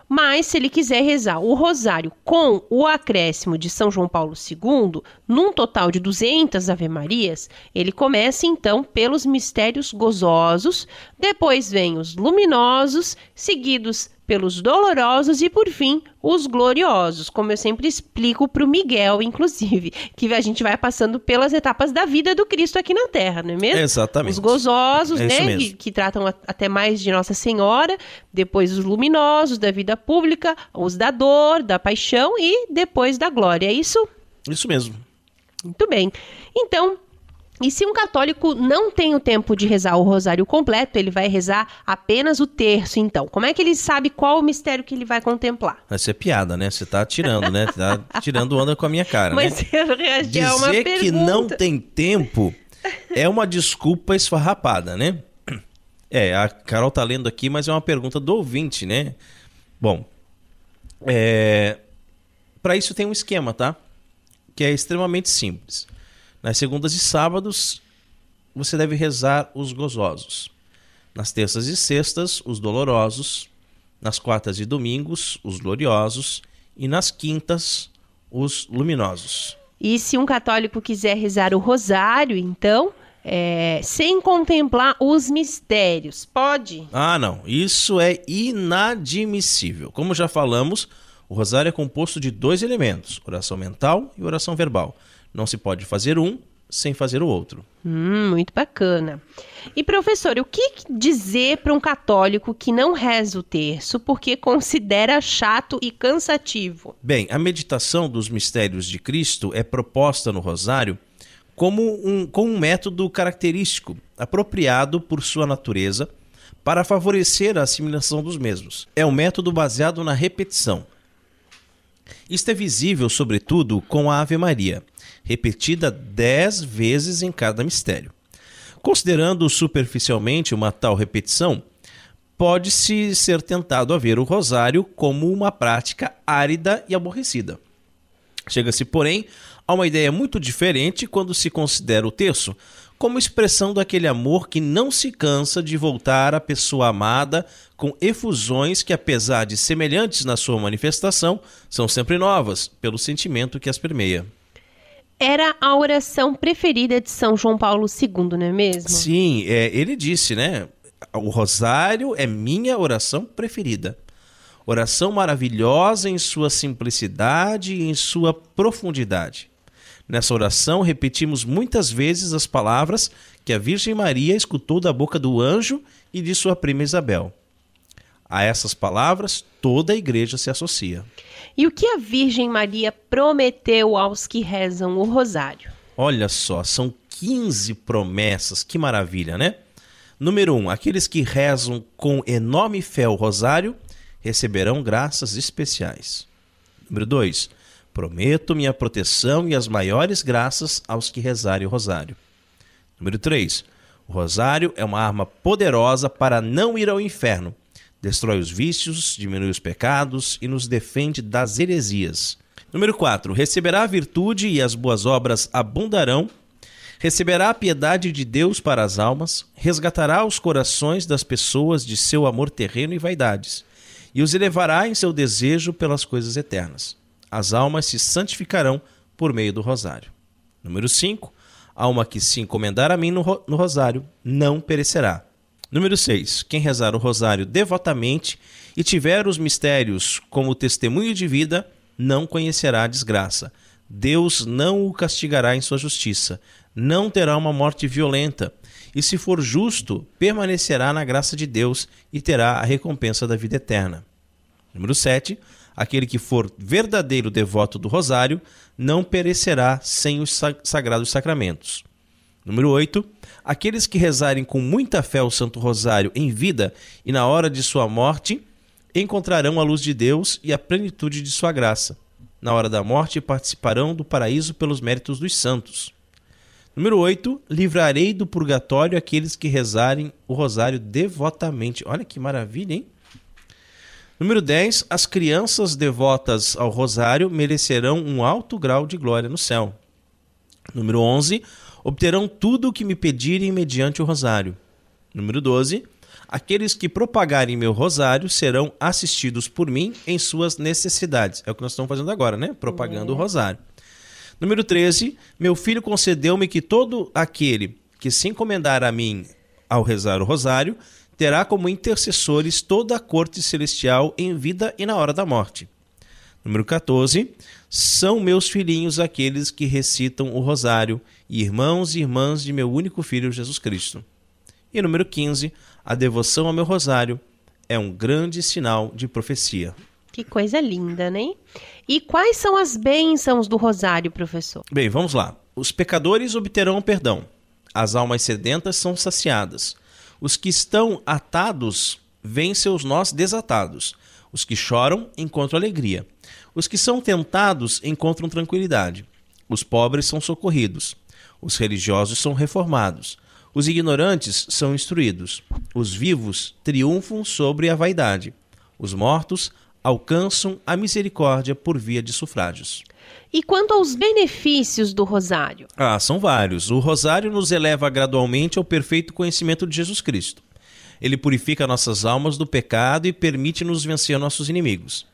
Mas se ele quiser rezar o rosário com o acréscimo de São João Paulo II, num total de 200 Ave-Marias, ele começa então pelos mistérios gozosos, depois vem os luminosos, seguidos pelos dolorosos e, por fim, os gloriosos, como eu sempre explico para o Miguel, inclusive, que a gente vai passando pelas etapas da vida do Cristo aqui na Terra, não é mesmo? Exatamente. Os gozosos, é né, que, que, tratam até mais de Nossa Senhora, depois os luminosos da vida pública, os da dor, da paixão e depois da glória, é isso? Isso mesmo. Muito bem. Então, e se um católico não tem o tempo de rezar o rosário completo, ele vai rezar apenas o terço, então. Como é que ele sabe qual o mistério que ele vai contemplar? Isso é piada, né? Você tá tirando, né? Tá tirando onda com a minha cara, Mas né? eu reagi Dizer a uma pergunta. que não tem tempo é uma desculpa esfarrapada, né? É, a Carol tá lendo aqui, mas é uma pergunta do ouvinte, né? Bom, é... para isso tem um esquema, tá? Que é extremamente simples. Nas segundas e sábados, você deve rezar os gozosos. Nas terças e sextas, os dolorosos. Nas quartas e domingos, os gloriosos. E nas quintas, os luminosos. E se um católico quiser rezar o rosário, então, é, sem contemplar os mistérios, pode? Ah, não. Isso é inadmissível. Como já falamos, o rosário é composto de dois elementos: oração mental e oração verbal. Não se pode fazer um sem fazer o outro. Hum, muito bacana. E professor, o que dizer para um católico que não reza o terço porque considera chato e cansativo? Bem, a meditação dos mistérios de Cristo é proposta no Rosário como um, com um método característico, apropriado por sua natureza, para favorecer a assimilação dos mesmos. É um método baseado na repetição. Isto é visível, sobretudo, com a Ave Maria repetida dez vezes em cada mistério. Considerando superficialmente uma tal repetição, pode-se ser tentado a ver o rosário como uma prática árida e aborrecida. Chega-se, porém, a uma ideia muito diferente quando se considera o terço como expressão daquele amor que não se cansa de voltar à pessoa amada com efusões que, apesar de semelhantes na sua manifestação, são sempre novas pelo sentimento que as permeia era a oração preferida de São João Paulo II, não é mesmo? Sim, é, ele disse, né? O rosário é minha oração preferida. Oração maravilhosa em sua simplicidade e em sua profundidade. Nessa oração, repetimos muitas vezes as palavras que a Virgem Maria escutou da boca do anjo e de sua prima Isabel. A essas palavras, toda a igreja se associa. E o que a Virgem Maria prometeu aos que rezam o rosário? Olha só, são 15 promessas, que maravilha, né? Número 1. Um, aqueles que rezam com enorme fé o rosário receberão graças especiais. Número 2. Prometo minha proteção e as maiores graças aos que rezarem o rosário. Número 3. O rosário é uma arma poderosa para não ir ao inferno destrói os vícios, diminui os pecados e nos defende das heresias. Número 4. Receberá a virtude e as boas obras abundarão. Receberá a piedade de Deus para as almas, resgatará os corações das pessoas de seu amor terreno e vaidades, e os elevará em seu desejo pelas coisas eternas. As almas se santificarão por meio do rosário. Número 5. Alma que se encomendar a mim no, no rosário não perecerá Número 6. Quem rezar o rosário devotamente e tiver os mistérios como testemunho de vida, não conhecerá a desgraça. Deus não o castigará em sua justiça, não terá uma morte violenta, e se for justo, permanecerá na graça de Deus e terá a recompensa da vida eterna. Número 7. Aquele que for verdadeiro devoto do rosário não perecerá sem os sagrados sacramentos. Número 8. Aqueles que rezarem com muita fé o Santo Rosário em vida e na hora de sua morte encontrarão a luz de Deus e a plenitude de sua graça. Na hora da morte participarão do paraíso pelos méritos dos santos. Número 8. Livrarei do purgatório aqueles que rezarem o rosário devotamente. Olha que maravilha, hein? Número 10. As crianças devotas ao rosário merecerão um alto grau de glória no céu. Número 11. Obterão tudo o que me pedirem mediante o rosário. Número 12. Aqueles que propagarem meu rosário serão assistidos por mim em suas necessidades. É o que nós estamos fazendo agora, né? Propagando o rosário. Número 13. Meu filho concedeu-me que todo aquele que se encomendar a mim ao rezar o rosário terá como intercessores toda a corte celestial em vida e na hora da morte. Número 14. São meus filhinhos aqueles que recitam o rosário, irmãos e irmãs de meu único filho Jesus Cristo. E número 15. A devoção ao meu rosário é um grande sinal de profecia. Que coisa linda, né? E quais são as bênçãos do rosário, professor? Bem, vamos lá. Os pecadores obterão perdão. As almas sedentas são saciadas. Os que estão atados veem seus nós desatados. Os que choram encontram alegria. Os que são tentados encontram tranquilidade. Os pobres são socorridos. Os religiosos são reformados. Os ignorantes são instruídos. Os vivos triunfam sobre a vaidade. Os mortos alcançam a misericórdia por via de sufrágios. E quanto aos benefícios do rosário? Ah, são vários. O rosário nos eleva gradualmente ao perfeito conhecimento de Jesus Cristo. Ele purifica nossas almas do pecado e permite-nos vencer nossos inimigos.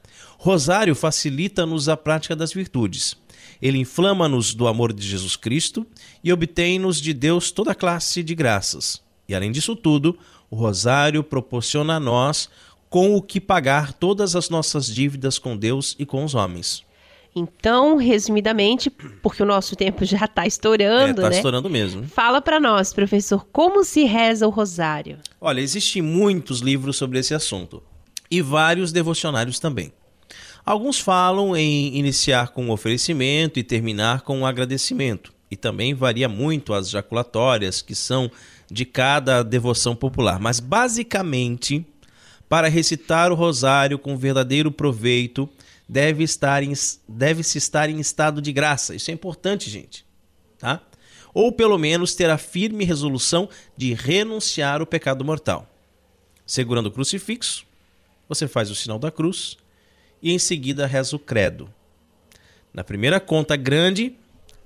Rosário facilita-nos a prática das virtudes. Ele inflama-nos do amor de Jesus Cristo e obtém-nos de Deus toda classe de graças. E além disso tudo, o rosário proporciona a nós com o que pagar todas as nossas dívidas com Deus e com os homens. Então, resumidamente, porque o nosso tempo já está estourando, é, tá né? estourando mesmo. Fala para nós, professor, como se reza o rosário? Olha, existem muitos livros sobre esse assunto e vários devocionários também. Alguns falam em iniciar com um oferecimento e terminar com um agradecimento. E também varia muito as jaculatórias que são de cada devoção popular. Mas basicamente, para recitar o rosário com verdadeiro proveito, deve estar deve se estar em estado de graça. Isso é importante, gente, tá? Ou pelo menos ter a firme resolução de renunciar o pecado mortal. Segurando o crucifixo, você faz o sinal da cruz e em seguida reza o credo. Na primeira conta grande,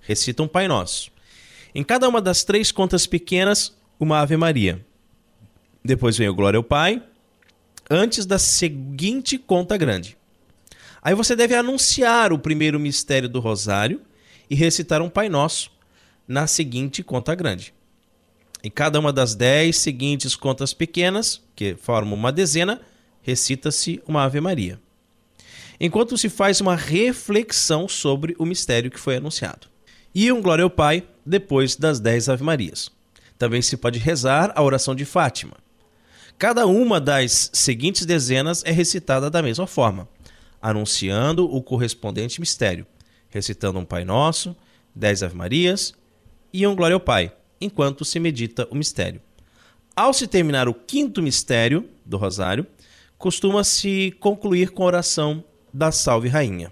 recita um Pai Nosso. Em cada uma das três contas pequenas, uma Ave Maria. Depois vem o Glória ao Pai, antes da seguinte conta grande. Aí você deve anunciar o primeiro mistério do Rosário e recitar um Pai Nosso na seguinte conta grande. Em cada uma das dez seguintes contas pequenas, que formam uma dezena, recita-se uma Ave Maria. Enquanto se faz uma reflexão sobre o mistério que foi anunciado. E um Glória ao Pai depois das dez Ave Marias. Também se pode rezar a oração de Fátima. Cada uma das seguintes dezenas é recitada da mesma forma anunciando o correspondente mistério, recitando um Pai Nosso, dez Ave Marias e um Glória ao Pai, enquanto se medita o mistério. Ao se terminar o quinto mistério do Rosário, costuma-se concluir com a oração da Salve Rainha.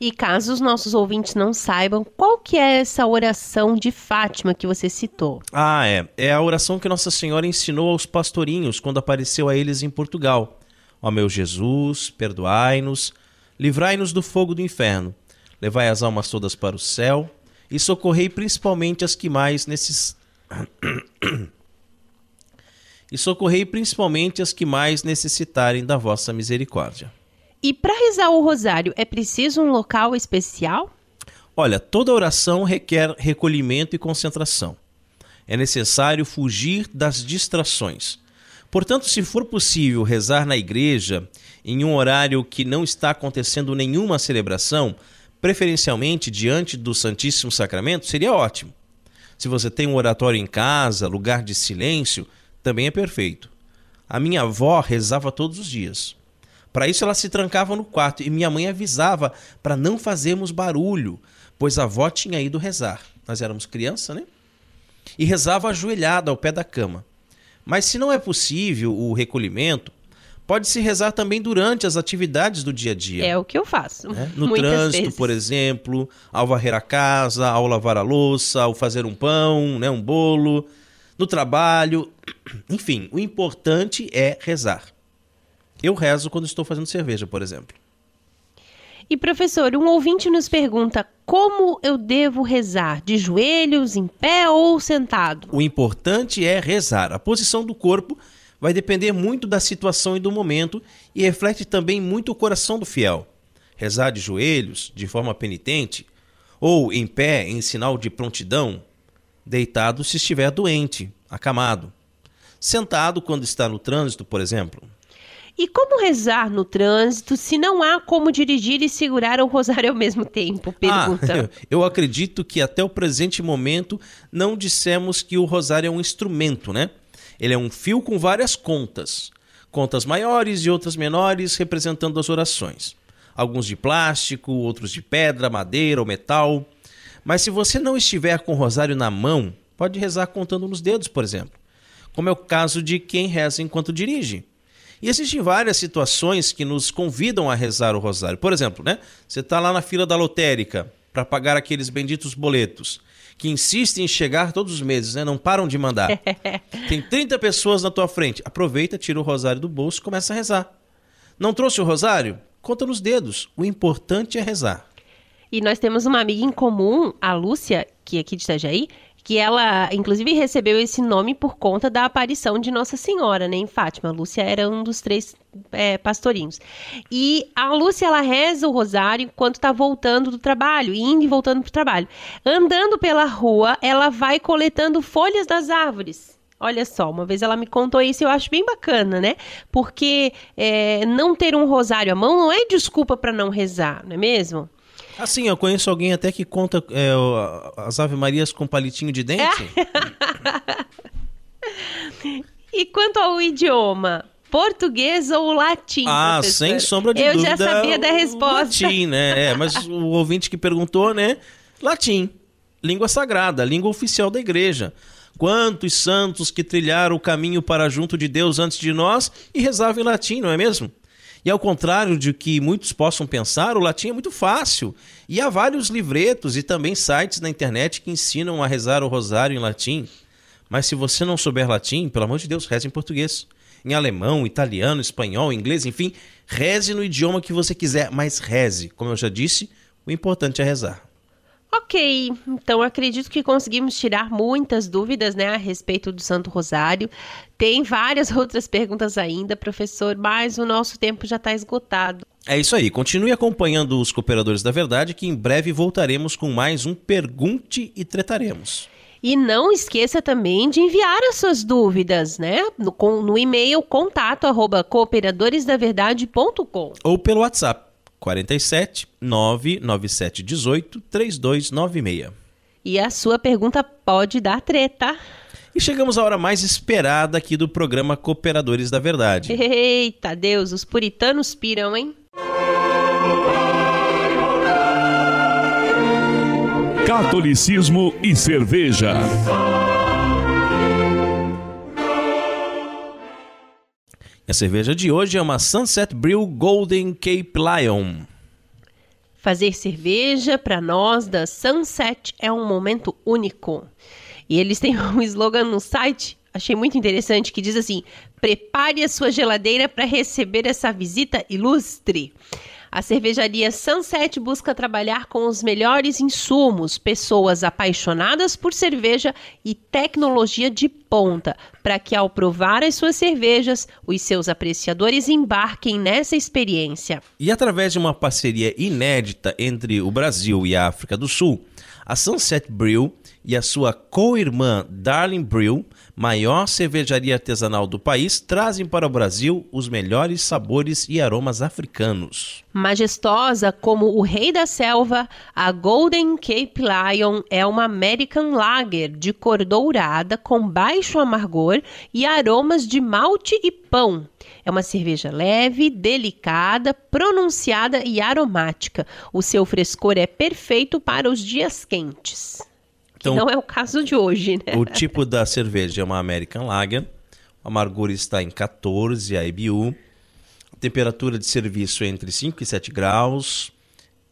E caso os nossos ouvintes não saibam, qual que é essa oração de Fátima que você citou? Ah, é. É a oração que Nossa Senhora ensinou aos pastorinhos quando apareceu a eles em Portugal. Ó meu Jesus, perdoai-nos, Livrai-nos do fogo do inferno, levai as almas todas para o céu e socorrei principalmente as que mais e socorrei principalmente as que mais necessitarem da vossa misericórdia. E para rezar o rosário é preciso um local especial? Olha, toda oração requer recolhimento e concentração. É necessário fugir das distrações. Portanto, se for possível rezar na igreja em um horário que não está acontecendo nenhuma celebração, preferencialmente diante do Santíssimo Sacramento, seria ótimo. Se você tem um oratório em casa, lugar de silêncio, também é perfeito. A minha avó rezava todos os dias. Para isso ela se trancava no quarto e minha mãe avisava para não fazermos barulho, pois a avó tinha ido rezar. Nós éramos criança, né? E rezava ajoelhada ao pé da cama. Mas se não é possível o recolhimento, pode-se rezar também durante as atividades do dia a dia. É o que eu faço. Né? No trânsito, vezes. por exemplo, ao varrer a casa, ao lavar a louça, ao fazer um pão, né, um bolo no trabalho. Enfim, o importante é rezar. Eu rezo quando estou fazendo cerveja, por exemplo. E professor, um ouvinte nos pergunta como eu devo rezar? De joelhos, em pé ou sentado? O importante é rezar. A posição do corpo vai depender muito da situação e do momento e reflete também muito o coração do fiel. Rezar de joelhos, de forma penitente, ou em pé, em sinal de prontidão, deitado se estiver doente, acamado, sentado quando está no trânsito, por exemplo. E como rezar no trânsito se não há como dirigir e segurar o rosário ao mesmo tempo? Pergunta. Ah, eu acredito que até o presente momento não dissemos que o rosário é um instrumento, né? Ele é um fio com várias contas. Contas maiores e outras menores representando as orações. Alguns de plástico, outros de pedra, madeira ou metal. Mas se você não estiver com o rosário na mão, pode rezar contando nos dedos, por exemplo. Como é o caso de quem reza enquanto dirige. E existem várias situações que nos convidam a rezar o rosário. Por exemplo, né? Você está lá na fila da lotérica para pagar aqueles benditos boletos que insistem em chegar todos os meses, né? Não param de mandar. Tem 30 pessoas na tua frente. Aproveita, tira o rosário do bolso e começa a rezar. Não trouxe o rosário? Conta nos dedos. O importante é rezar. E nós temos uma amiga em comum, a Lúcia, que é aqui de Itajaí, que ela, inclusive, recebeu esse nome por conta da aparição de Nossa Senhora, né, em Fátima. A Lúcia era um dos três é, pastorinhos. E a Lúcia, ela reza o rosário enquanto está voltando do trabalho, indo e voltando para o trabalho. Andando pela rua, ela vai coletando folhas das árvores. Olha só, uma vez ela me contou isso e eu acho bem bacana, né? Porque é, não ter um rosário à mão não é desculpa para não rezar, não é mesmo? Assim, eu conheço alguém até que conta é, as Ave Marias com palitinho de dente. e quanto ao idioma? Português ou latim? Ah, professor? sem sombra de eu dúvida. Eu já sabia da resposta. Latim, né? É, mas o ouvinte que perguntou, né? Latim. Língua sagrada, língua oficial da igreja. Quantos santos que trilharam o caminho para junto de Deus antes de nós e rezavam em latim, não é mesmo? E ao contrário de que muitos possam pensar, o latim é muito fácil. E há vários livretos e também sites na internet que ensinam a rezar o rosário em latim. Mas se você não souber latim, pelo amor de Deus, reze em português. Em alemão, italiano, espanhol, inglês, enfim, reze no idioma que você quiser, mas reze. Como eu já disse, o importante é rezar. Ok, então acredito que conseguimos tirar muitas dúvidas né, a respeito do Santo Rosário. Tem várias outras perguntas ainda, professor, mas o nosso tempo já está esgotado. É isso aí. Continue acompanhando os Cooperadores da Verdade, que em breve voltaremos com mais um Pergunte e Tretaremos. E não esqueça também de enviar as suas dúvidas, né? No, no e-mail contato arroba cooperadoresdaverdade.com ou pelo WhatsApp 47 997 18 3296. E a sua pergunta pode dar treta. E chegamos à hora mais esperada aqui do programa Cooperadores da Verdade. Eita Deus, os puritanos piram, hein? Catolicismo e cerveja. A cerveja de hoje é uma Sunset Brew Golden Cape Lion. Fazer cerveja para nós da Sunset é um momento único. E eles têm um slogan no site, achei muito interessante, que diz assim: prepare a sua geladeira para receber essa visita ilustre. A cervejaria Sunset busca trabalhar com os melhores insumos, pessoas apaixonadas por cerveja e tecnologia de ponta, para que ao provar as suas cervejas, os seus apreciadores embarquem nessa experiência. E através de uma parceria inédita entre o Brasil e a África do Sul, A Sunset Brew e a sua co-irmã Darling Brew, maior cervejaria artesanal do país, trazem para o Brasil os melhores sabores e aromas africanos. Majestosa como o rei da selva, a Golden Cape Lion é uma American Lager de cor dourada com baixo amargor e aromas de malte e pão. É uma cerveja leve, delicada, pronunciada e aromática. O seu frescor é perfeito para os dias quentes. Então, não é o caso de hoje, né? O tipo da cerveja é uma American Lager. A amargura está em 14 IBU. A temperatura de serviço é entre 5 e 7 graus.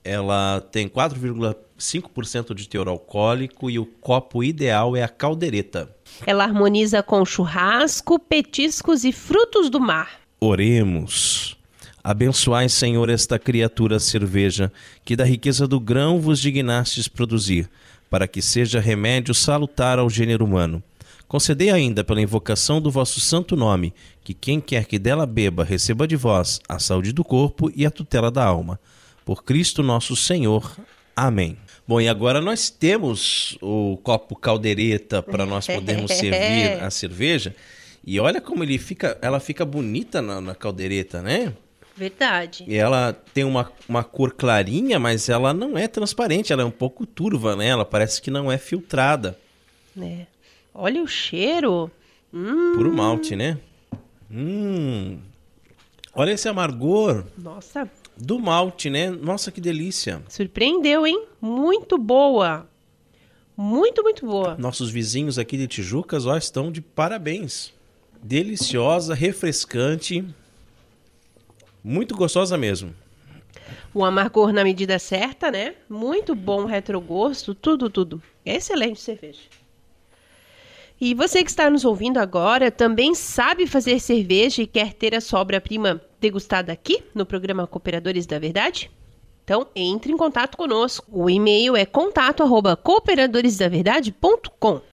Ela tem 4,5% de teor alcoólico e o copo ideal é a caldeireta. Ela harmoniza com churrasco, petiscos e frutos do mar. Oremos. Abençoai, Senhor, esta criatura cerveja, que da riqueza do grão vos dignastes produzir para que seja remédio salutar ao gênero humano. Concedei ainda, pela invocação do vosso santo nome, que quem quer que dela beba receba de vós a saúde do corpo e a tutela da alma. Por Cristo nosso Senhor. Amém. Bom, e agora nós temos o copo caldeireta para nós podermos servir a cerveja. E olha como ele fica, ela fica bonita na, na caldeireta, né? Verdade. E ela tem uma, uma cor clarinha, mas ela não é transparente, ela é um pouco turva, né? Ela parece que não é filtrada. É. Olha o cheiro. Hum. Puro malte, né? Hum. Olha esse amargor. Nossa. Do malte, né? Nossa, que delícia. Surpreendeu, hein? Muito boa. Muito, muito boa. Nossos vizinhos aqui de Tijucas, ó, estão de parabéns. Deliciosa, refrescante. Muito gostosa mesmo. O amargor na medida certa, né? Muito bom retrogosto, tudo, tudo. Excelente cerveja. E você que está nos ouvindo agora também sabe fazer cerveja e quer ter a sua obra-prima degustada aqui no programa Cooperadores da Verdade? Então, entre em contato conosco. O e-mail é contato@cooperadoresdaverdade.com.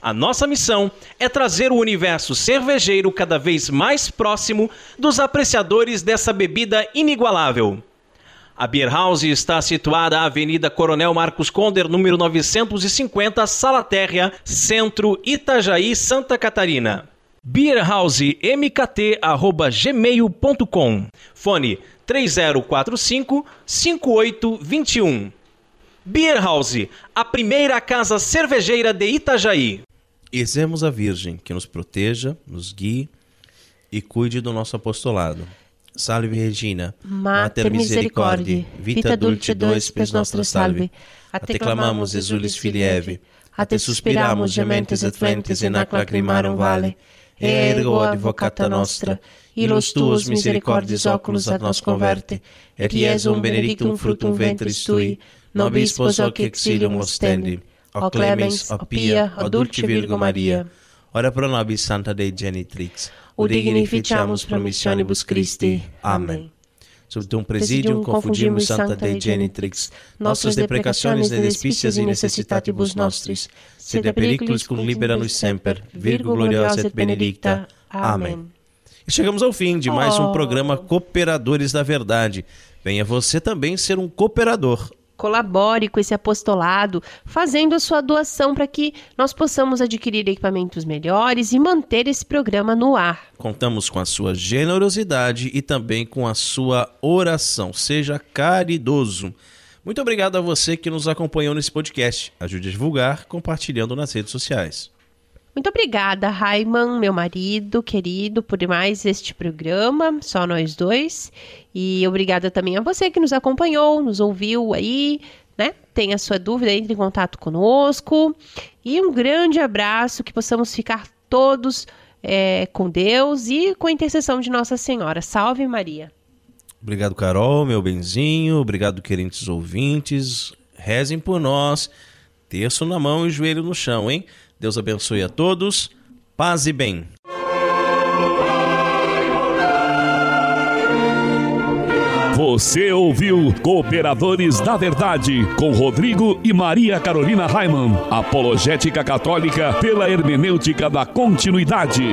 A nossa missão é trazer o universo cervejeiro cada vez mais próximo dos apreciadores dessa bebida inigualável. A Beer House está situada à Avenida Coronel Marcos Conder, número 950, Sala Térrea, Centro, Itajaí, Santa Catarina. beerhousemkt@gmail.com. Fone 3045 5821. Beer House, a primeira casa cervejeira de Itajaí. Exemos a Virgem que nos proteja, nos guie e cuide do nosso apostolado. Salve Regina, Mater Misericordiae, vita dulce dois pes nostra salve. A te clamamos, exulis filieve, a te suspiramos, gementes et flentes, in ac lacrimarum vale, ergo advocata nostra, illos tuos misericordias oculos ad nos converte, et Iesum benedictum fructum ventris tui, nobis pos hoc exilium ostendi, o clemens, o pia, o dulce Virgo Maria, ora pro nobis Santa Dei Genitrix, o dignificiamus promissionibus Christi. Amen. Sub tum presidium confundimus Santa Dei Genitrix, nostras deprecationes et despicias in necessitatibus nostris, sed periculus cum libera nos semper, Virgo gloriosa et benedicta. Amém. E chegamos ao fim de mais um oh. programa Cooperadores da Verdade. Venha você também ser um cooperador. Colabore com esse apostolado, fazendo a sua doação para que nós possamos adquirir equipamentos melhores e manter esse programa no ar. Contamos com a sua generosidade e também com a sua oração. Seja caridoso. Muito obrigado a você que nos acompanhou nesse podcast. Ajude a divulgar compartilhando nas redes sociais. Muito obrigada, Raiman, meu marido querido, por mais este programa, só nós dois. E obrigada também a você que nos acompanhou, nos ouviu aí, né? Tem a sua dúvida, entre em contato conosco. E um grande abraço, que possamos ficar todos é, com Deus e com a intercessão de Nossa Senhora. Salve Maria. Obrigado, Carol, meu benzinho. Obrigado, queridos ouvintes. Rezem por nós Terço na mão e joelho no chão, hein? Deus abençoe a todos. Paz e bem. Você ouviu Cooperadores da Verdade com Rodrigo e Maria Carolina Raimann. Apologética Católica pela hermenêutica da continuidade.